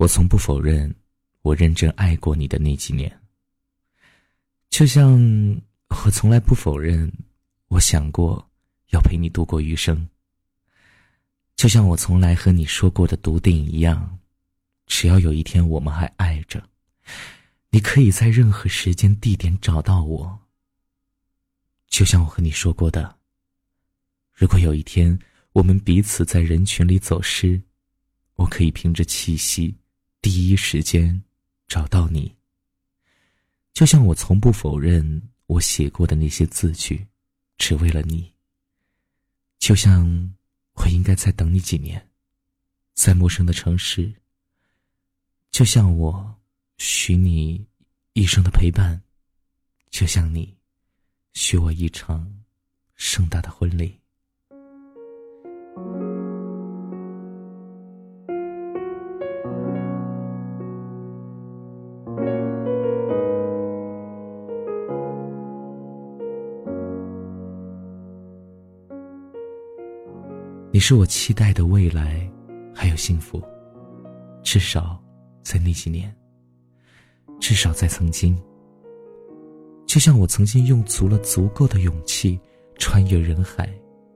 我从不否认，我认真爱过你的那几年。就像我从来不否认，我想过要陪你度过余生。就像我从来和你说过的笃定一样，只要有一天我们还爱着，你可以在任何时间地点找到我。就像我和你说过的，如果有一天我们彼此在人群里走失，我可以凭着气息，第一时间找到你。就像我从不否认我写过的那些字句，只为了你。就像我应该再等你几年，在陌生的城市。就像我许你一生的陪伴，就像你许我一场盛大的婚礼。你是我期待的未来，还有幸福。至少，在那几年。至少在曾经。就像我曾经用足了足够的勇气，穿越人海，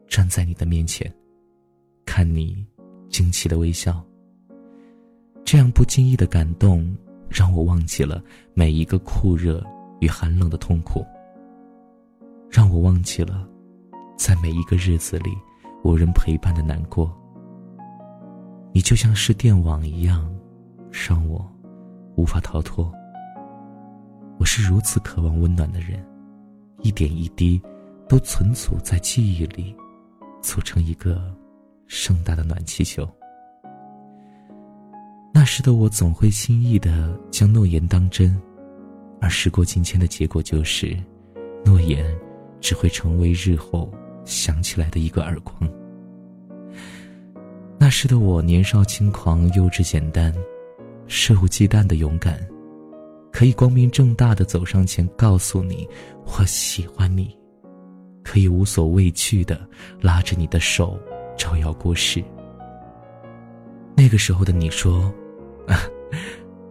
站在你的面前，看你惊奇的微笑。这样不经意的感动，让我忘记了每一个酷热与寒冷的痛苦，让我忘记了，在每一个日子里。无人陪伴的难过，你就像是电网一样，让我无法逃脱。我是如此渴望温暖的人，一点一滴都存储在记忆里，组成一个盛大的暖气球。那时的我总会轻易的将诺言当真，而时过境迁的结果就是，诺言只会成为日后。想起来的一个耳光。那时的我年少轻狂、幼稚简单、肆无忌惮的勇敢，可以光明正大的走上前告诉你我喜欢你，可以无所畏惧的拉着你的手招摇过市。那个时候的你说：“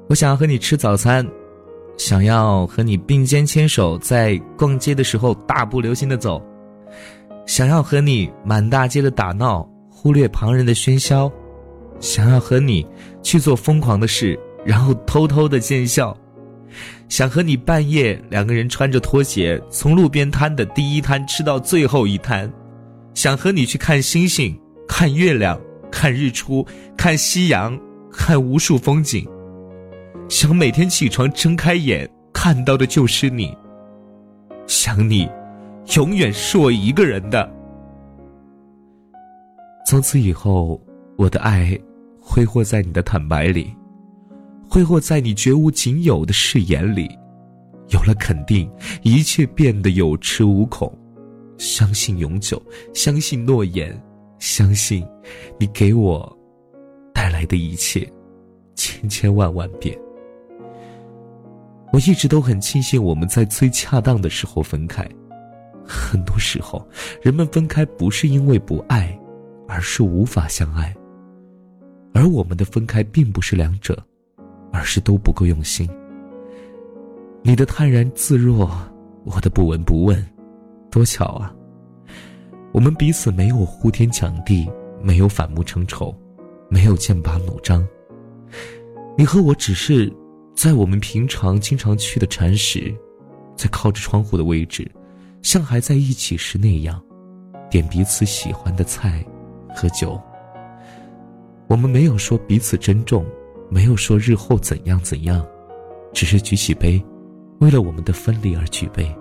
我想要和你吃早餐，想要和你并肩牵手，在逛街的时候大步流星的走。”想要和你满大街的打闹，忽略旁人的喧嚣；想要和你去做疯狂的事，然后偷偷的见笑；想和你半夜两个人穿着拖鞋，从路边摊的第一摊吃到最后一摊；想和你去看星星、看月亮、看日出、看夕阳、看无数风景；想每天起床睁开眼看到的就是你；想你。永远是我一个人的。从此以后，我的爱挥霍在你的坦白里，挥霍在你绝无仅有的誓言里。有了肯定，一切变得有恃无恐。相信永久，相信诺言，相信你给我带来的一切，千千万万遍。我一直都很庆幸我们在最恰当的时候分开。很多时候，人们分开不是因为不爱，而是无法相爱。而我们的分开并不是两者，而是都不够用心。你的泰然自若，我的不闻不问，多巧啊！我们彼此没有呼天抢地，没有反目成仇，没有剑拔弩张。你和我只是在我们平常经常去的禅室，在靠着窗户的位置。像还在一起时那样，点彼此喜欢的菜，喝酒。我们没有说彼此珍重，没有说日后怎样怎样，只是举起杯，为了我们的分离而举杯。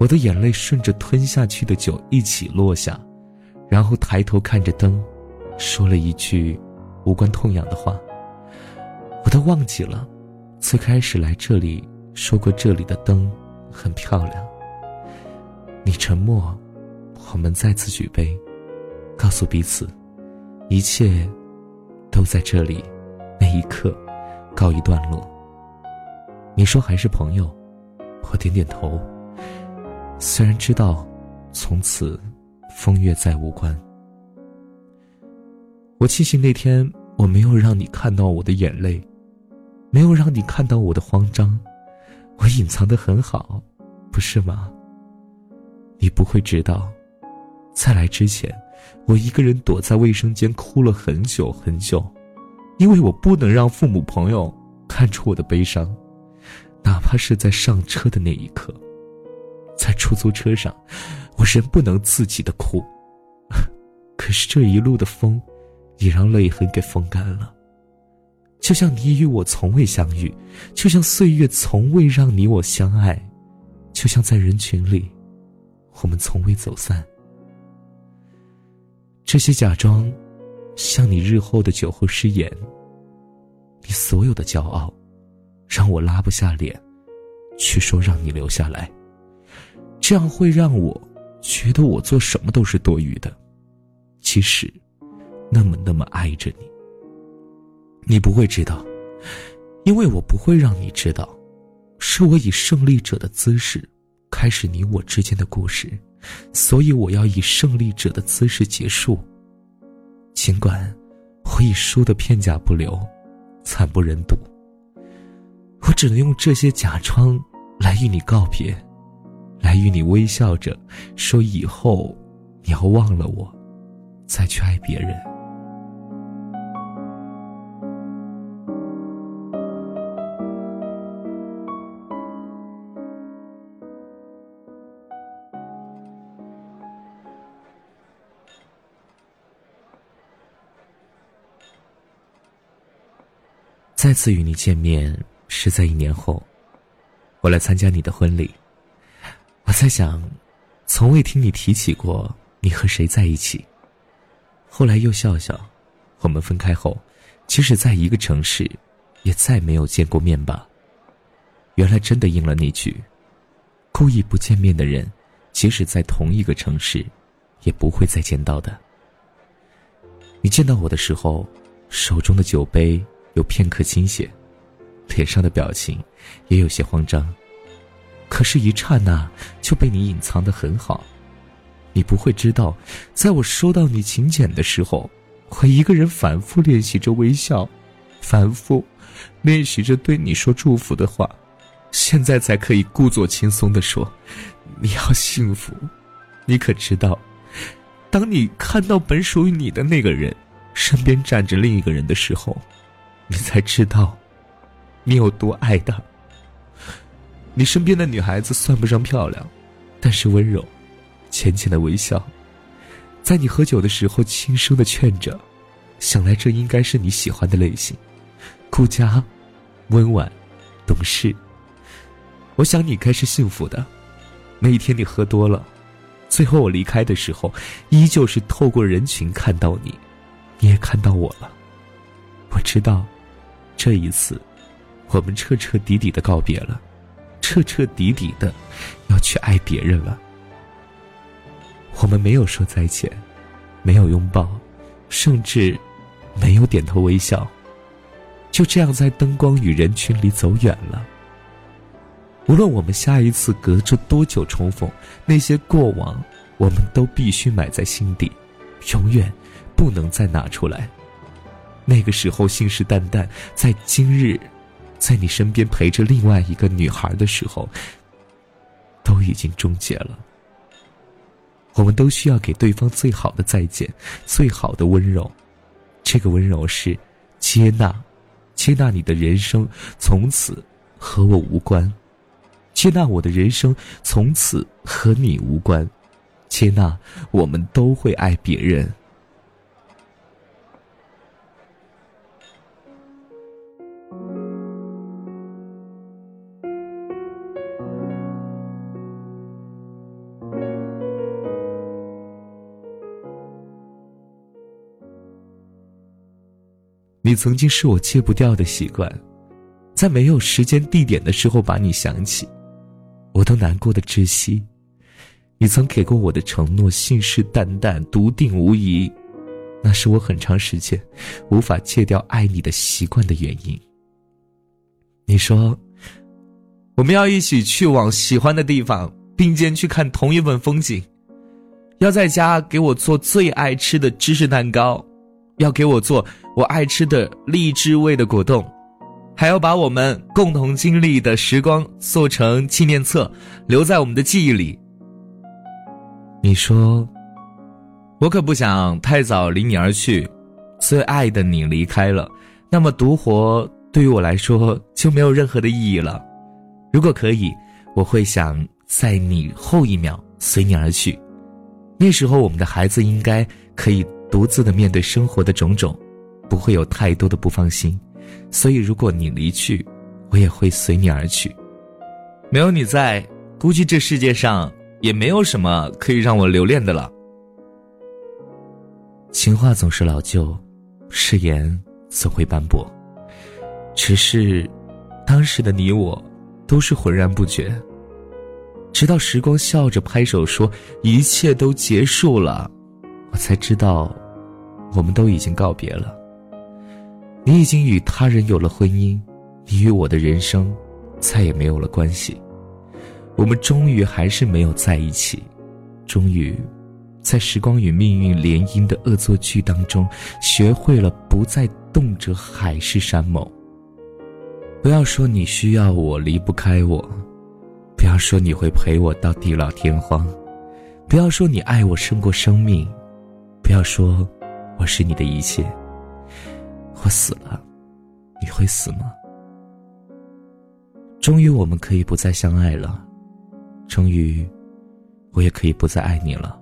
我的眼泪顺着吞下去的酒一起落下，然后抬头看着灯，说了一句无关痛痒的话。我都忘记了，最开始来这里说过这里的灯很漂亮。你沉默，我们再次举杯，告诉彼此，一切都在这里，那一刻告一段落。你说还是朋友，我点点头。虽然知道从此风月再无关，我庆幸那天我没有让你看到我的眼泪，没有让你看到我的慌张，我隐藏的很好，不是吗？你不会知道，在来之前，我一个人躲在卫生间哭了很久很久，因为我不能让父母朋友看出我的悲伤，哪怕是在上车的那一刻，在出租车上，我仍不能自己的哭。可是这一路的风，也让泪痕给风干了。就像你与我从未相遇，就像岁月从未让你我相爱，就像在人群里。我们从未走散。这些假装，像你日后的酒后失言。你所有的骄傲，让我拉不下脸，去说让你留下来。这样会让我觉得我做什么都是多余的。其实，那么那么爱着你。你不会知道，因为我不会让你知道，是我以胜利者的姿势。开始你我之间的故事，所以我要以胜利者的姿势结束。尽管我已输的片甲不留，惨不忍睹。我只能用这些假装来与你告别，来与你微笑着说以后你要忘了我，再去爱别人。再次与你见面是在一年后，我来参加你的婚礼。我在想，从未听你提起过你和谁在一起。后来又笑笑，我们分开后，即使在一个城市，也再没有见过面吧。原来真的应了那句：故意不见面的人，即使在同一个城市，也不会再见到的。你见到我的时候，手中的酒杯。有片刻惊险，脸上的表情也有些慌张。可是，一刹那就被你隐藏的很好。你不会知道，在我收到你请柬的时候，我一个人反复练习着微笑，反复练习着对你说祝福的话。现在才可以故作轻松的说：“你要幸福。”你可知道，当你看到本属于你的那个人身边站着另一个人的时候。你才知道，你有多爱他。你身边的女孩子算不上漂亮，但是温柔，浅浅的微笑，在你喝酒的时候轻声的劝着，想来这应该是你喜欢的类型，顾家，温婉，懂事。我想你该是幸福的。那一天你喝多了，最后我离开的时候，依旧是透过人群看到你，你也看到我了。我知道。这一次，我们彻彻底底的告别了，彻彻底底的要去爱别人了。我们没有说再见，没有拥抱，甚至没有点头微笑，就这样在灯光与人群里走远了。无论我们下一次隔着多久重逢，那些过往，我们都必须埋在心底，永远不能再拿出来。那个时候信誓旦旦，在今日，在你身边陪着另外一个女孩的时候，都已经终结了。我们都需要给对方最好的再见，最好的温柔。这个温柔是接纳，接纳你的人生从此和我无关，接纳我的人生从此和你无关，接纳我们都会爱别人。你曾经是我戒不掉的习惯，在没有时间地点的时候把你想起，我都难过的窒息。你曾给过我的承诺信誓旦旦、笃定无疑，那是我很长时间无法戒掉爱你的习惯的原因。你说，我们要一起去往喜欢的地方，并肩去看同一份风景，要在家给我做最爱吃的芝士蛋糕。要给我做我爱吃的荔枝味的果冻，还要把我们共同经历的时光做成纪念册，留在我们的记忆里。你说，我可不想太早离你而去，最爱的你离开了，那么独活对于我来说就没有任何的意义了。如果可以，我会想在你后一秒随你而去，那时候我们的孩子应该可以。独自的面对生活的种种，不会有太多的不放心，所以如果你离去，我也会随你而去。没有你在，估计这世界上也没有什么可以让我留恋的了。情话总是老旧，誓言总会斑驳，只是当时的你我都是浑然不觉，直到时光笑着拍手说一切都结束了。才知道，我们都已经告别了。你已经与他人有了婚姻，你与我的人生再也没有了关系。我们终于还是没有在一起，终于，在时光与命运联姻的恶作剧当中，学会了不再动辄海誓山盟。不要说你需要我，离不开我；不要说你会陪我到地老天荒；不要说你爱我胜过生命。不要说我是你的一切。我死了，你会死吗？终于我们可以不再相爱了，终于我也可以不再爱你了，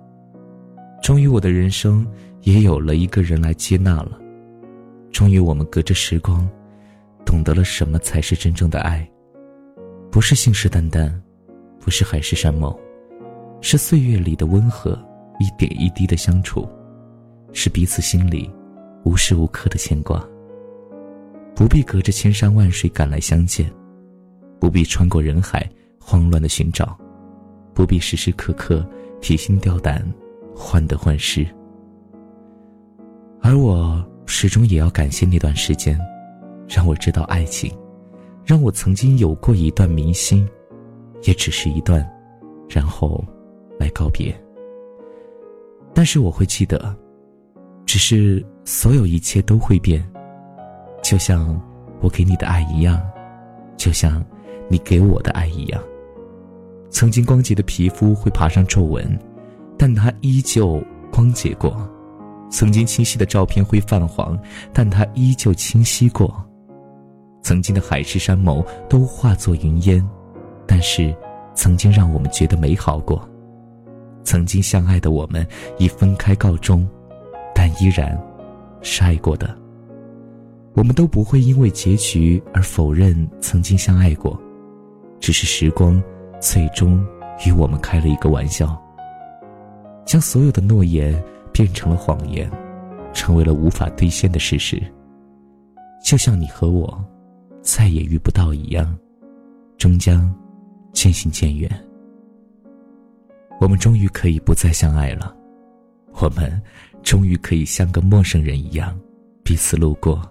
终于我的人生也有了一个人来接纳了，终于我们隔着时光，懂得了什么才是真正的爱。不是信誓旦旦，不是海誓山盟，是岁月里的温和，一点一滴的相处。是彼此心里无时无刻的牵挂。不必隔着千山万水赶来相见，不必穿过人海慌乱的寻找，不必时时刻刻提心吊胆、患得患失。而我始终也要感谢那段时间，让我知道爱情，让我曾经有过一段明心，也只是一段，然后来告别。但是我会记得。只是所有一切都会变，就像我给你的爱一样，就像你给我的爱一样。曾经光洁的皮肤会爬上皱纹，但它依旧光洁过；曾经清晰的照片会泛黄，但它依旧清晰过；曾经的海誓山盟都化作云烟，但是曾经让我们觉得美好过。曾经相爱的我们，以分开告终。但依然，是爱过的。我们都不会因为结局而否认曾经相爱过，只是时光最终与我们开了一个玩笑，将所有的诺言变成了谎言，成为了无法兑现的事实。就像你和我再也遇不到一样，终将渐行渐远。我们终于可以不再相爱了，我们。终于可以像个陌生人一样，彼此路过。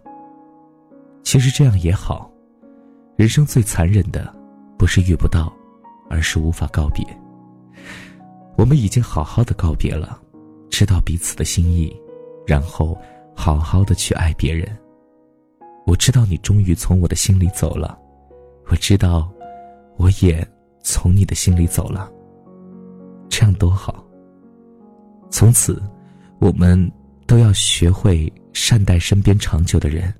其实这样也好，人生最残忍的，不是遇不到，而是无法告别。我们已经好好的告别了，知道彼此的心意，然后好好的去爱别人。我知道你终于从我的心里走了，我知道，我也从你的心里走了。这样多好。从此。我们都要学会善待身边长久的人。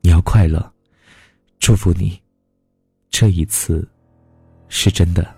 你要快乐，祝福你，这一次是真的。